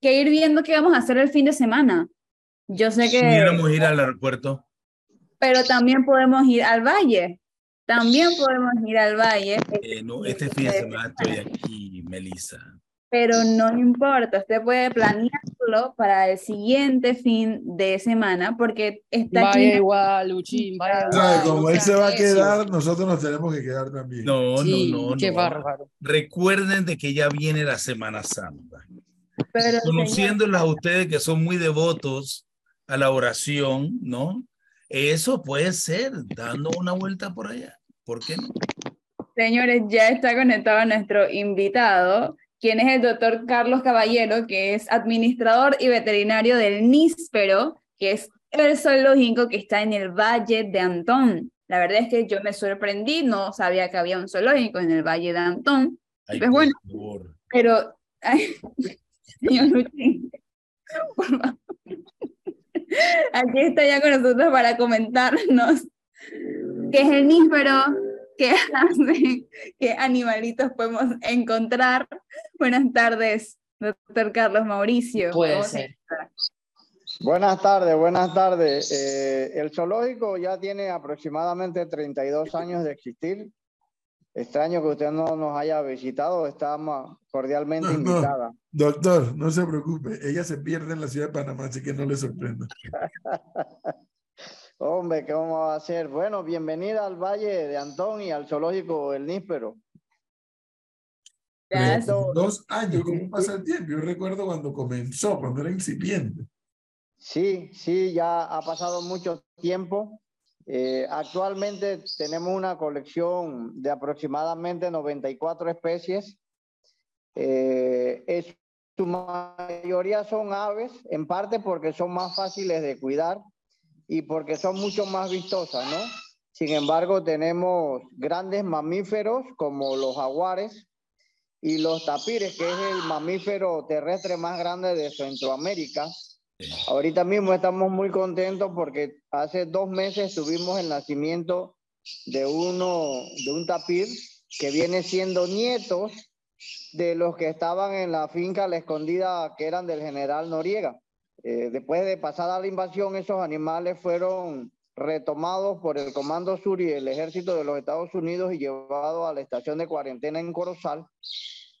que ir viendo qué vamos a hacer el fin de semana. Yo sé que... Pudiéramos ir al aeropuerto. Pero también podemos ir al valle. También podemos ir al valle. Eh, no, este fin de semana estoy aquí, Melissa. Pero no importa, usted puede planearlo para el siguiente fin de semana porque está Vaya aquí. igual, Luchín, vaya O sea, igual. como no él se va a quedar, nosotros nos tenemos que quedar también. No, Sí, no, no, qué no. bárbaro. Recuerden de que ya viene la Semana Santa. Pero, Conociéndolas a ustedes que son muy devotos a la oración, ¿no? Eso puede ser dando una vuelta por allá. ¿Por qué no? Señores, ya está conectado nuestro invitado, quien es el doctor Carlos Caballero, que es administrador y veterinario del níspero, que es el zoológico que está en el Valle de Antón. La verdad es que yo me sorprendí, no sabía que había un zoológico en el Valle de Antón, Ay, Pues bueno. por favor. pero, ay, señor Luchín, por favor. Aquí está ya con nosotros para comentarnos qué es el níspero, qué hacen, qué animalitos podemos encontrar. Buenas tardes, doctor Carlos Mauricio. Puede ¿Cómo se ser. Buenas tardes, buenas tardes. Eh, el zoológico ya tiene aproximadamente 32 años de existir. Extraño que usted no nos haya visitado, estamos cordialmente No, no. invitada. Doctor, no se preocupe, ella se pierde en la ciudad de Panamá, así que no le sorprenda. Hombre, ¿qué vamos a hacer? Bueno, bienvenida al Valle de Antón y al zoológico El Níspero. Gracias. Dos años, ¿cómo pasa el tiempo? Yo recuerdo cuando comenzó, cuando era incipiente. Sí, sí, ya ha pasado mucho tiempo. Eh, actualmente tenemos una colección de aproximadamente 94 especies. Eh, es- su mayoría son aves, en parte porque son más fáciles de cuidar y porque son mucho más vistosas, ¿no? Sin embargo, tenemos grandes mamíferos como los jaguares y los tapires, que es el mamífero terrestre más grande de Centroamérica. Ahorita mismo estamos muy contentos porque hace dos meses tuvimos el nacimiento de uno, de un tapir que viene siendo nietos de los que estaban en la finca La Escondida, que eran del general Noriega. Eh, después de pasada la invasión, esos animales fueron retomados por el Comando Sur y el Ejército de los Estados Unidos y llevados a la estación de cuarentena en Corozal.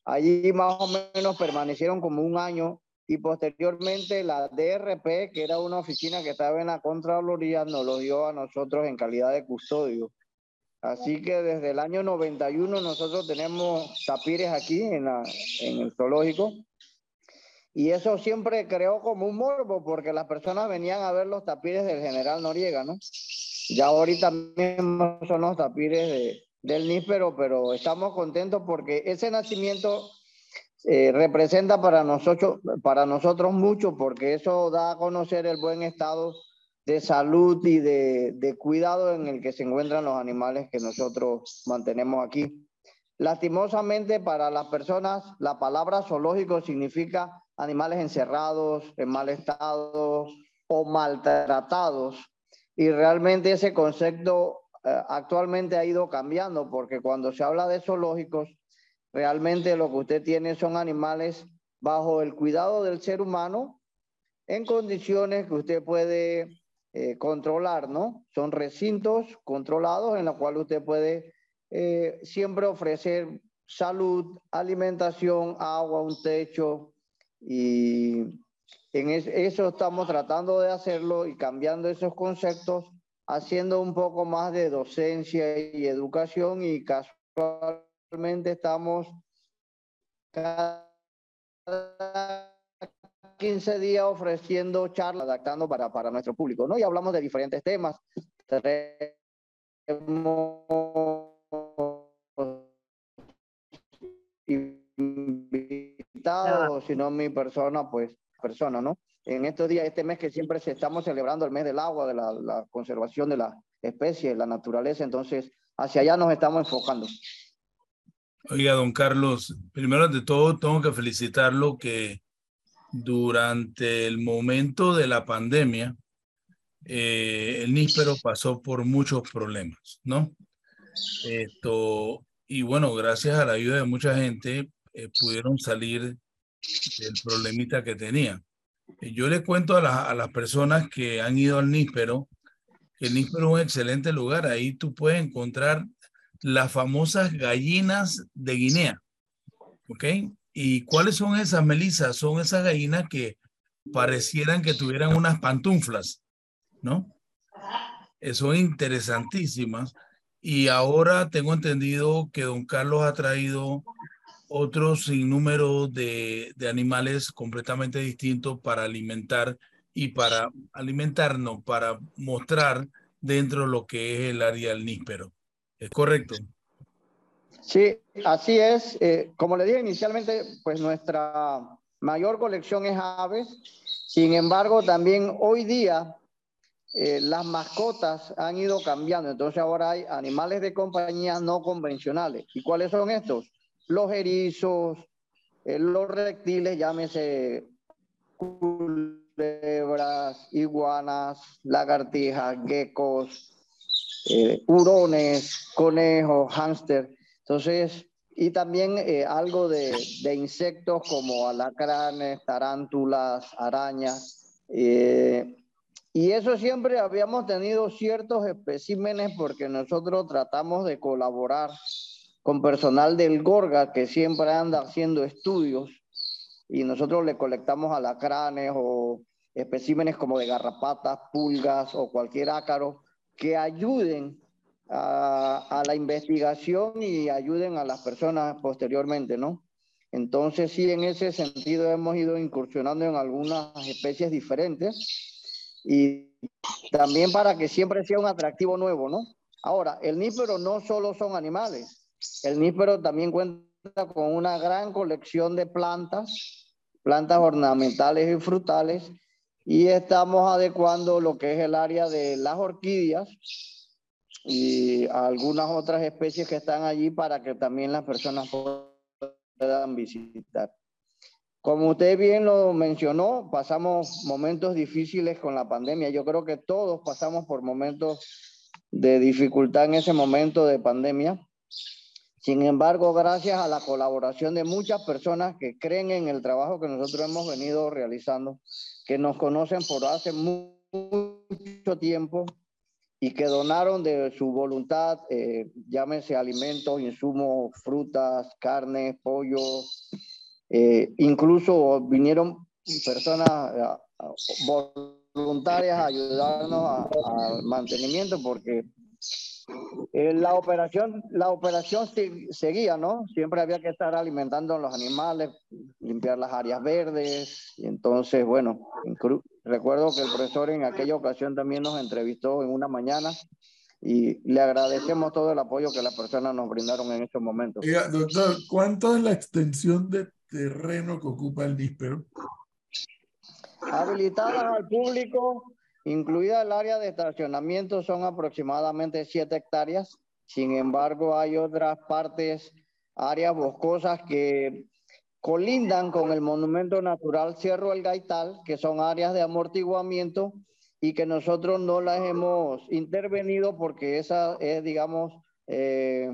Allí más o menos permanecieron como un año y posteriormente la DRP, que era una oficina que estaba en la Contraloría, nos lo dio a nosotros en calidad de custodio. Así que desde el año 91 nosotros tenemos tapires aquí en, la, en el zoológico. Y eso siempre creó como un morbo, porque las personas venían a ver los tapires del general Noriega, ¿no? Ya ahorita mismo son los tapires de, del níspero, pero estamos contentos porque ese nacimiento eh, representa para nosotros, para nosotros mucho, porque eso da a conocer el buen estado de salud y de, de cuidado en el que se encuentran los animales que nosotros mantenemos aquí. Lastimosamente para las personas, la palabra zoológico significa animales encerrados, en mal estado o maltratados. Y realmente ese concepto eh, actualmente ha ido cambiando porque cuando se habla de zoológicos, realmente lo que usted tiene son animales bajo el cuidado del ser humano en condiciones que usted puede eh, controlar, ¿no? Son recintos controlados en los cuales usted puede eh, siempre ofrecer salud, alimentación, agua, un techo y en es- eso estamos tratando de hacerlo y cambiando esos conceptos, haciendo un poco más de docencia y educación y casualmente estamos cada 15 días ofreciendo charlas, adaptando para, para nuestro público, ¿no? Y hablamos de diferentes temas. Tenemos invitados, sino mi persona, pues, persona, ¿no? En estos días, este mes que siempre se estamos celebrando el mes del agua, de la, la conservación de las especies, la naturaleza, entonces hacia allá nos estamos enfocando. Oiga, don Carlos, primero de todo tengo que felicitarlo que durante el momento de la pandemia, eh, el níspero pasó por muchos problemas, ¿no? Esto, y bueno, gracias a la ayuda de mucha gente, eh, pudieron salir del problemita que tenía. Yo le cuento a, a las personas que han ido al níspero que el níspero es un excelente lugar. Ahí tú puedes encontrar las famosas gallinas de Guinea. ¿Ok? ¿Y cuáles son esas, Melissa? Son esas gallinas que parecieran que tuvieran unas pantuflas, ¿no? Eh, son interesantísimas. Y ahora tengo entendido que don Carlos ha traído otros sinnúmero de, de animales completamente distintos para alimentar y para alimentarnos, para mostrar dentro de lo que es el área del níspero. ¿Es correcto? Sí, así es. Eh, como le dije inicialmente, pues nuestra mayor colección es aves. Sin embargo, también hoy día eh, las mascotas han ido cambiando. Entonces ahora hay animales de compañía no convencionales. ¿Y cuáles son estos? Los erizos, eh, los reptiles, llámese culebras, iguanas, lagartijas, geckos, eh, hurones, conejos, hámster. Entonces, y también eh, algo de, insectos como alacranes, tarántulas, arañas. Eh, y eso siempre habíamos tenido ciertos especímenes porque nosotros tratamos de colaborar con personal del Gorga que siempre anda haciendo estudios y nosotros le colectamos alacranes o especímenes como de garrapatas, pulgas o cualquier ácaro que ayuden a, la investigación y ayuden a las personas posteriormente, ¿no? Entonces, sí, en ese sentido hemos ido incursionando en algunas especies diferentes y también para que siempre sea un atractivo nuevo, ¿no? Ahora, el níspero no solo son animales, el níspero también cuenta con una gran colección de plantas, plantas ornamentales y frutales, y estamos adecuando lo que es el área de las orquídeas y algunas otras especies que están allí para que también las personas puedan visitar. Como usted bien lo mencionó, pasamos momentos difíciles con la pandemia. Yo creo que todos pasamos por momentos de dificultad en ese momento de pandemia. Sin embargo, gracias a la colaboración de muchas personas que creen en el trabajo que nosotros hemos venido realizando, que nos conocen por hace mucho tiempo y que donaron de su voluntad, eh, llámese alimentos, insumos, frutas, carne, pollo, eh, incluso vinieron personas eh, voluntarias a ayudarnos al mantenimiento porque eh, la operación, la operación seguía, ¿no? Siempre había que estar alimentando a los animales, limpiar las áreas verdes. Y entonces, bueno, recuerdo que el profesor en aquella ocasión también nos entrevistó en una mañana y le agradecemos todo el apoyo que las personas nos brindaron en estos momentos. doctor, ¿cuánto es la extensión de terreno que ocupa el níspero? Habilitada al público Incluida el área de estacionamiento son aproximadamente 7 hectáreas. Sin embargo, hay otras partes, áreas boscosas que colindan con el monumento natural Cerro El Gaital, que son áreas de amortiguamiento y que nosotros no las hemos intervenido porque esa es, digamos, eh,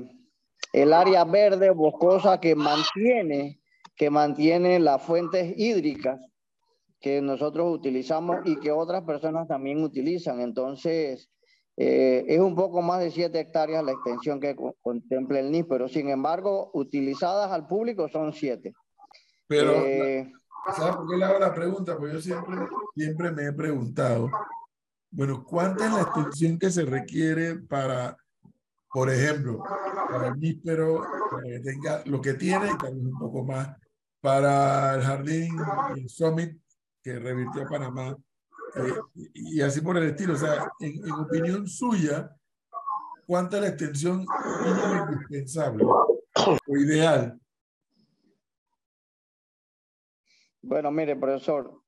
el área verde boscosa que mantiene, que mantiene las fuentes hídricas que nosotros utilizamos y que otras personas también utilizan. Entonces, eh, es un poco más de 7 hectáreas la extensión que contempla el NIS, pero sin embargo, utilizadas al público son 7. Pero, eh, ¿sabes por qué le hago la pregunta? Porque yo siempre, siempre me he preguntado, bueno, ¿cuánta es la extensión que se requiere para, por ejemplo, para el níspero, para que tenga lo que tiene y tal vez un poco más, para el jardín, el Summit, que revirtió a Panamá, eh, y así por el estilo. O sea, en, opinión suya, ¿cuánta la extensión indispensable o ideal? Bueno, mire, profesor,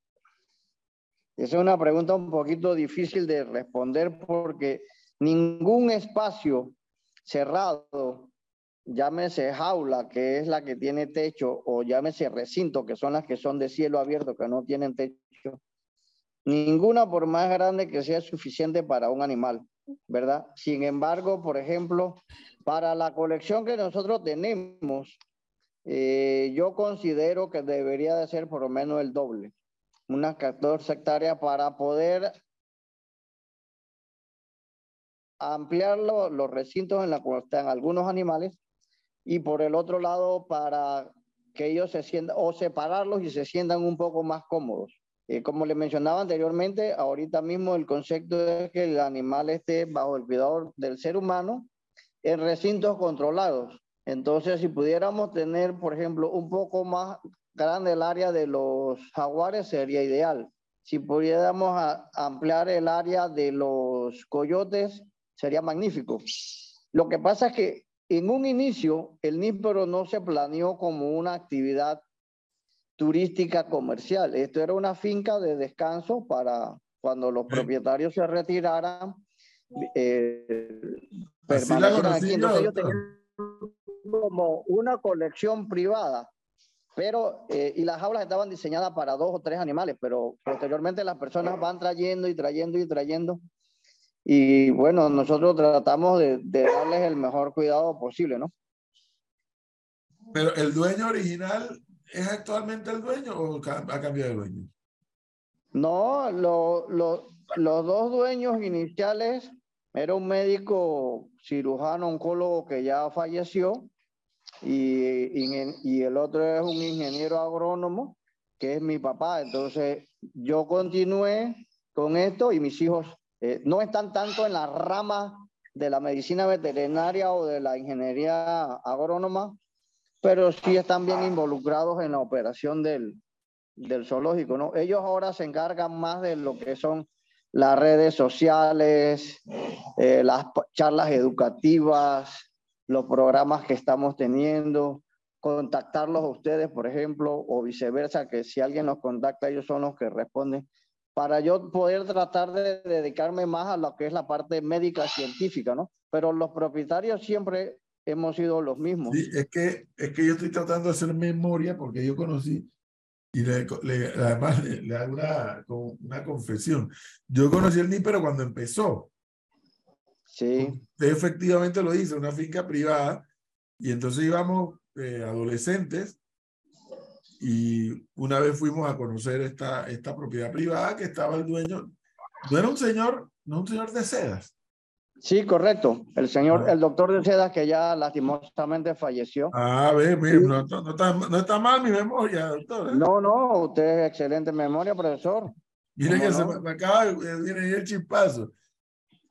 esa es una pregunta un poquito difícil de responder porque ningún espacio cerrado llámese jaula, que es la que tiene techo, o llámese recinto, que son las que son de cielo abierto, que no tienen techo, ninguna por más grande que sea suficiente para un animal, ¿verdad? Sin embargo, por ejemplo, para la colección que nosotros tenemos, eh, yo considero que debería de ser por lo menos el doble, unas 14 hectáreas para poder ampliar los recintos en los que están algunos animales y por el otro lado para que ellos se sientan o separarlos y se sientan un poco más cómodos. Eh, como le mencionaba anteriormente, ahorita mismo el concepto es que el animal esté bajo el cuidado del ser humano en recintos controlados. Entonces, si pudiéramos tener, por ejemplo, un poco más grande el área de los jaguares, sería ideal. Si pudiéramos ampliar el área de los coyotes, sería magnífico. Lo que pasa es que en un inicio, el níspero no se planeó como una actividad turística comercial. Esto era una finca de descanso para cuando los propietarios se retiraran, eh, aquí. Entonces ellos tenían como una colección privada, pero, eh, y las jaulas estaban diseñadas para dos o tres animales, pero posteriormente las personas van trayendo y trayendo y trayendo. Y bueno, nosotros tratamos de, de darles el mejor cuidado posible, ¿no? Pero el dueño original es actualmente el dueño o ha cambiado de dueño? No, lo, lo, los dos dueños iniciales era un médico cirujano oncólogo que ya falleció y, y, el otro es un ingeniero agrónomo que es mi papá. Entonces yo continué con esto y mis hijos eh, no están tanto en la rama de la medicina veterinaria o de la ingeniería agrónoma, pero sí están bien involucrados en la operación del, del zoológico, ¿no? Ellos ahora se encargan más de lo que son las redes sociales, eh, las charlas educativas, los programas que estamos teniendo, contactarlos a ustedes, por ejemplo, o viceversa, que si alguien nos contacta, ellos son los que responden, para yo poder tratar de dedicarme más a lo que es la parte médica científica, ¿no? Pero los propietarios siempre hemos sido los mismos. Sí, es que, es que yo estoy tratando de hacer memoria porque yo conocí, y le, además le, hago una, una confesión. Yo conocí el nípero cuando empezó. Sí. Usted efectivamente lo dice, una finca privada, y entonces íbamos eh, adolescentes y una vez fuimos a conocer esta, esta propiedad privada que estaba el dueño, no era un señor, no un señor de sedas, Sí, correcto. El señor, ah. el doctor de Seda, que ya lastimosamente falleció. Ah, ve, no, no, está, no, está, mal mi memoria, doctor. ¿eh? No, no, usted es excelente memoria, profesor. Mire que se me, acaba de viene el chispazo.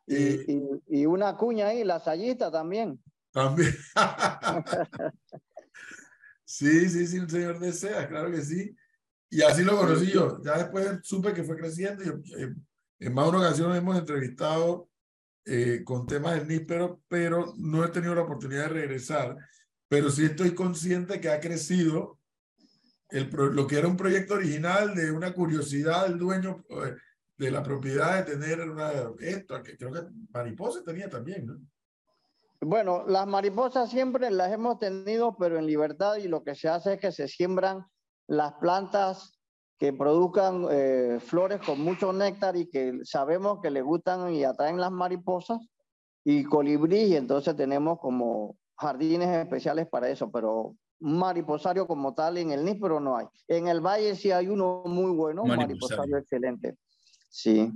Y, y, y, una cuña ahí, la sayita también. También. sí, sí, sí, un señor de Seda, claro que sí. Y así lo conocí yo. Ya después supe que fue creciendo y en más de una ocasión hemos entrevistado eh, con temas del níspero, pero no he tenido la oportunidad de regresar. Pero sí estoy consciente que ha crecido el, lo que era un proyecto original de una curiosidad del dueño eh, de la propiedad de tener una, esto, que creo que mariposa tenía también, ¿no? Bueno, las mariposas siempre las hemos tenido, pero en libertad y lo que se hace es que se siembran las plantas que produzcan eh, flores con mucho néctar y que sabemos que le gustan y atraen las mariposas y colibrí, y entonces tenemos como jardines especiales para eso, pero un mariposario como tal en el níspero no hay. En el valle sí hay uno muy bueno, un mariposario, excelente. Sí.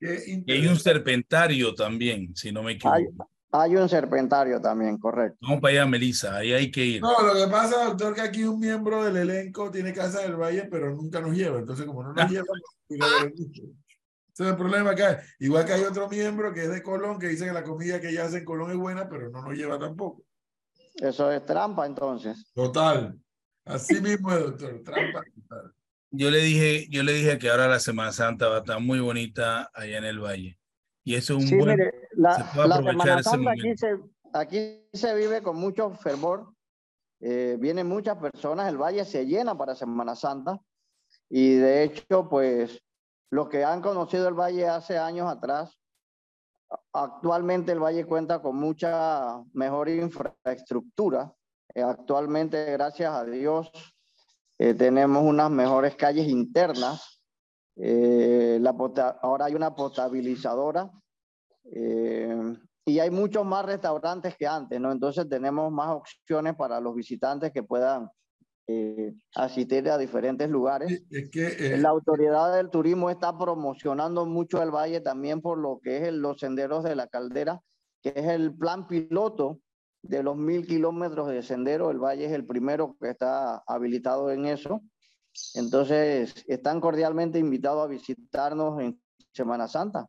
Y hay un serpentario también, si no me equivoco. Hay un serpentario también, correcto. Vamos para allá, Melissa, ahí hay que ir. No, lo que pasa, doctor, que aquí un miembro del elenco tiene casa del Valle, pero nunca nos lleva. Entonces, como no nos lleva, ese es el problema que hay. Igual que hay otro miembro que es de Colón, que dice que la comida que ella hace en Colón es buena, pero no nos lleva tampoco. Eso es trampa, entonces. Total. Así mismo es, doctor. Trampa Yo le dije, yo le dije que ahora la Semana Santa va a estar muy bonita allá en el Valle. Y eso es un buen... la, Semana Santa aquí se, aquí se vive con mucho fervor. Eh, vienen muchas personas, el valle se llena para Semana Santa. Y de hecho, pues los que han conocido el valle hace años atrás, actualmente el valle cuenta con mucha mejor infraestructura. Eh, actualmente, gracias a Dios, eh, tenemos unas mejores calles internas eh, la ahora hay una potabilizadora eh, y hay muchos más restaurantes que antes, ¿no? Entonces tenemos más opciones para los visitantes que puedan eh, asistir a diferentes lugares. Es que, La autoridad del turismo está promocionando mucho el valle también por lo que es los senderos de la caldera, que es el plan piloto de los mil kilómetros de sendero. El valle es el primero que está habilitado en eso. Entonces, están cordialmente invitados a visitarnos en Semana Santa.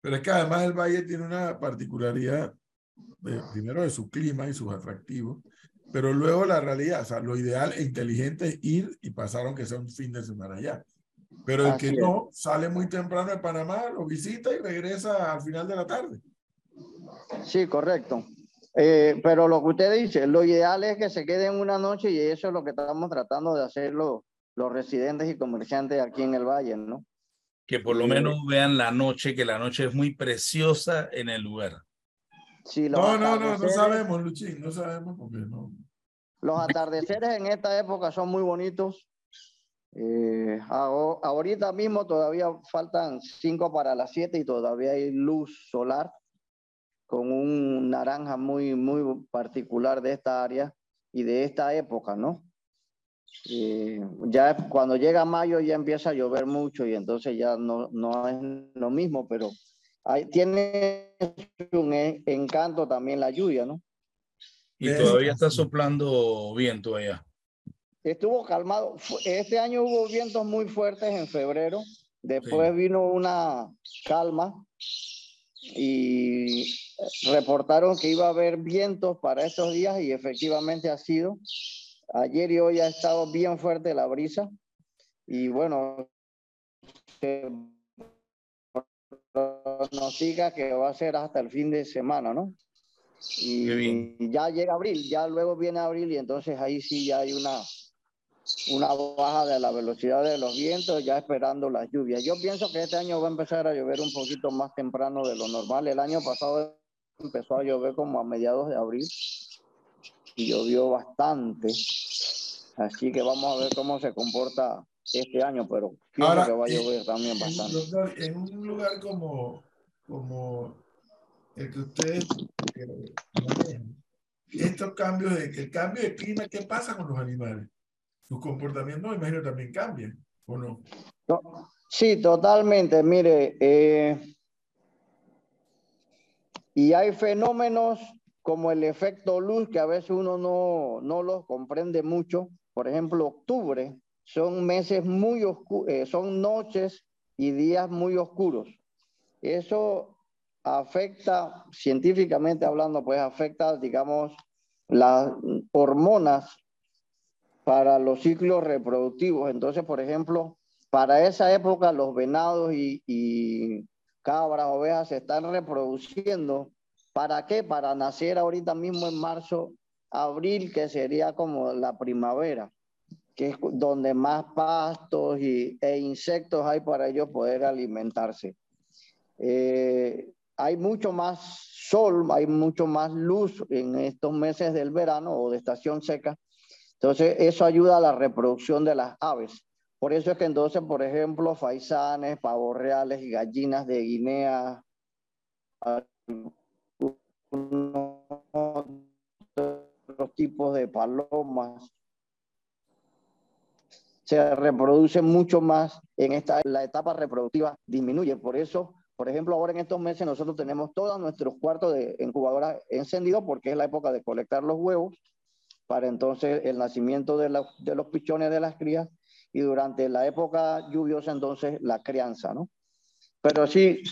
Pero es que además el valle tiene una particularidad, primero de su clima y sus atractivos, pero luego la realidad, o sea, lo ideal e inteligente es ir y pasar aunque sea un fin de semana allá. Pero el que no sale muy temprano de Panamá, lo visita y regresa al final de la tarde. Sí, correcto. Eh, pero lo que usted dice, lo ideal es que se queden una noche y eso es lo que estamos tratando de hacer los, los residentes y comerciantes aquí en el valle, ¿no? Que por lo menos vean la noche, que la noche es muy preciosa en el lugar. Sí, no, no, no, no sabemos, Luchín, no sabemos porque no. Los atardeceres en esta época son muy bonitos. Eh, ahorita mismo todavía faltan cinco para las siete y todavía hay luz solar con un naranja muy, muy particular de esta área y de esta época, ¿no? Eh, ya cuando llega mayo ya empieza a llover mucho y entonces ya no, no es lo mismo, pero hay, tiene un encanto también la lluvia, ¿no? Y todavía está soplando viento allá. Estuvo calmado. Este año hubo vientos muy fuertes en febrero. Después vino una calma y reportaron que iba a haber vientos para estos días y efectivamente ha sido. Ayer y hoy ha estado bien fuerte la brisa y bueno, nos diga que va a ser hasta el fin de semana, ¿no? Y, ya llega abril, ya luego viene abril y entonces ahí sí ya hay una, una baja de la velocidad de los vientos, ya esperando las lluvias. Yo pienso que este año va a empezar a llover un poquito más temprano de lo normal. El año pasado empezó a llover como a mediados de abril y llovió bastante. Así que vamos a ver cómo se comporta este año, pero Ahora, que va a llover también bastante. En un lugar como, como el que ustedes estos cambios de el cambio de clima, ¿qué pasa con los animales? Sus comportamientos, imagino, también cambian, ¿o no? Sí, totalmente. Mire, eh, y hay fenómenos como el efecto luz que a veces uno no, no los comprende mucho. Por ejemplo, octubre son meses muy oscuros, eh, son noches y días muy oscuros. Eso afecta, científicamente hablando, pues afecta, digamos, las hormonas para los ciclos reproductivos. Entonces, por ejemplo, para esa época los venados y, y cabras, ovejas se están reproduciendo. ¿Para qué? Para nacer ahorita mismo en marzo, abril, que sería como la primavera, que es donde más pastos y, e insectos hay para ellos poder alimentarse. Eh, hay mucho más sol, hay mucho más luz en estos meses del verano o de estación seca. Entonces, eso ayuda a la reproducción de las aves. Por eso es que entonces, por ejemplo, faisanes, pavos reales y gallinas de Guinea, otros tipos de palomas, se reproducen mucho más en esta la etapa reproductiva disminuye. Por eso por ejemplo, ahora en estos meses nosotros tenemos todos nuestros cuartos de incubadora encendidos porque es la época de colectar los huevos para entonces el nacimiento de, de los pichones de las crías y durante la época lluviosa entonces la crianza, ¿no? Pero sí,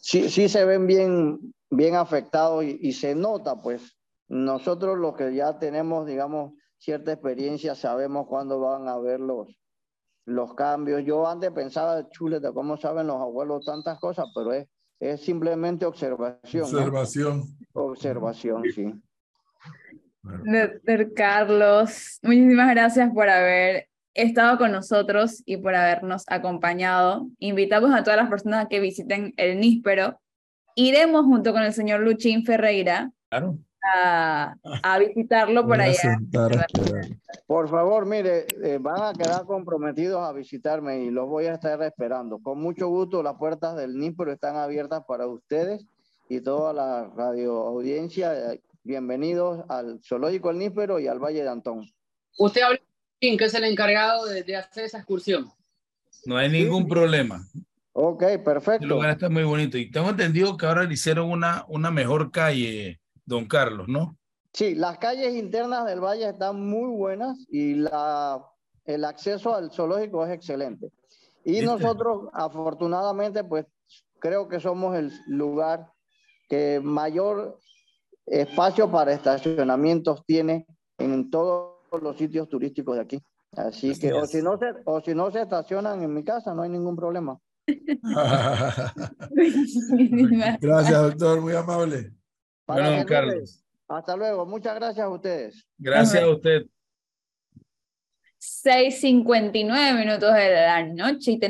sí, sí se ven bien, bien afectados y, y se nota, pues nosotros los que ya tenemos, digamos, cierta experiencia, sabemos cuándo van a haber los, los cambios. Yo antes pensaba, chuleta, ¿cómo saben los abuelos tantas cosas? Pero es, es simplemente observación. Observación. Observación, sí. Doctor Carlos, muchísimas gracias por haber estado con nosotros y por habernos acompañado. Invitamos a todas las personas a que visiten el Níspero. Iremos junto con el señor Luchín Ferreira claro a, visitarlo por allá. Por favor, mire, eh, van a quedar comprometidos a visitarme y los voy a estar esperando. Con mucho gusto, las puertas del NIPRO están abiertas para ustedes y toda la radio audiencia. Bienvenidos al Zoológico El Níspero y al Valle de Antón. Usted habla que es el encargado de, de, hacer esa excursión. No hay ningún sí. problema. Ok, perfecto. El lugar está muy bonito. Y tengo entendido que ahora le hicieron una, una mejor calle, don Carlos, ¿no? Sí, las calles internas del valle están muy buenas y la, el acceso al zoológico es excelente. Y ¿Viste? nosotros, afortunadamente, pues creo que somos el lugar que mayor espacio para estacionamientos tiene en todos los sitios turísticos de aquí. Así, Así que, o si, no se, o si no se estacionan en mi casa, no hay ningún problema. gracias, doctor, muy amable. Bueno, don Carlos. Hasta luego, muchas gracias a ustedes. Gracias a usted. 6.59 minutos de la noche y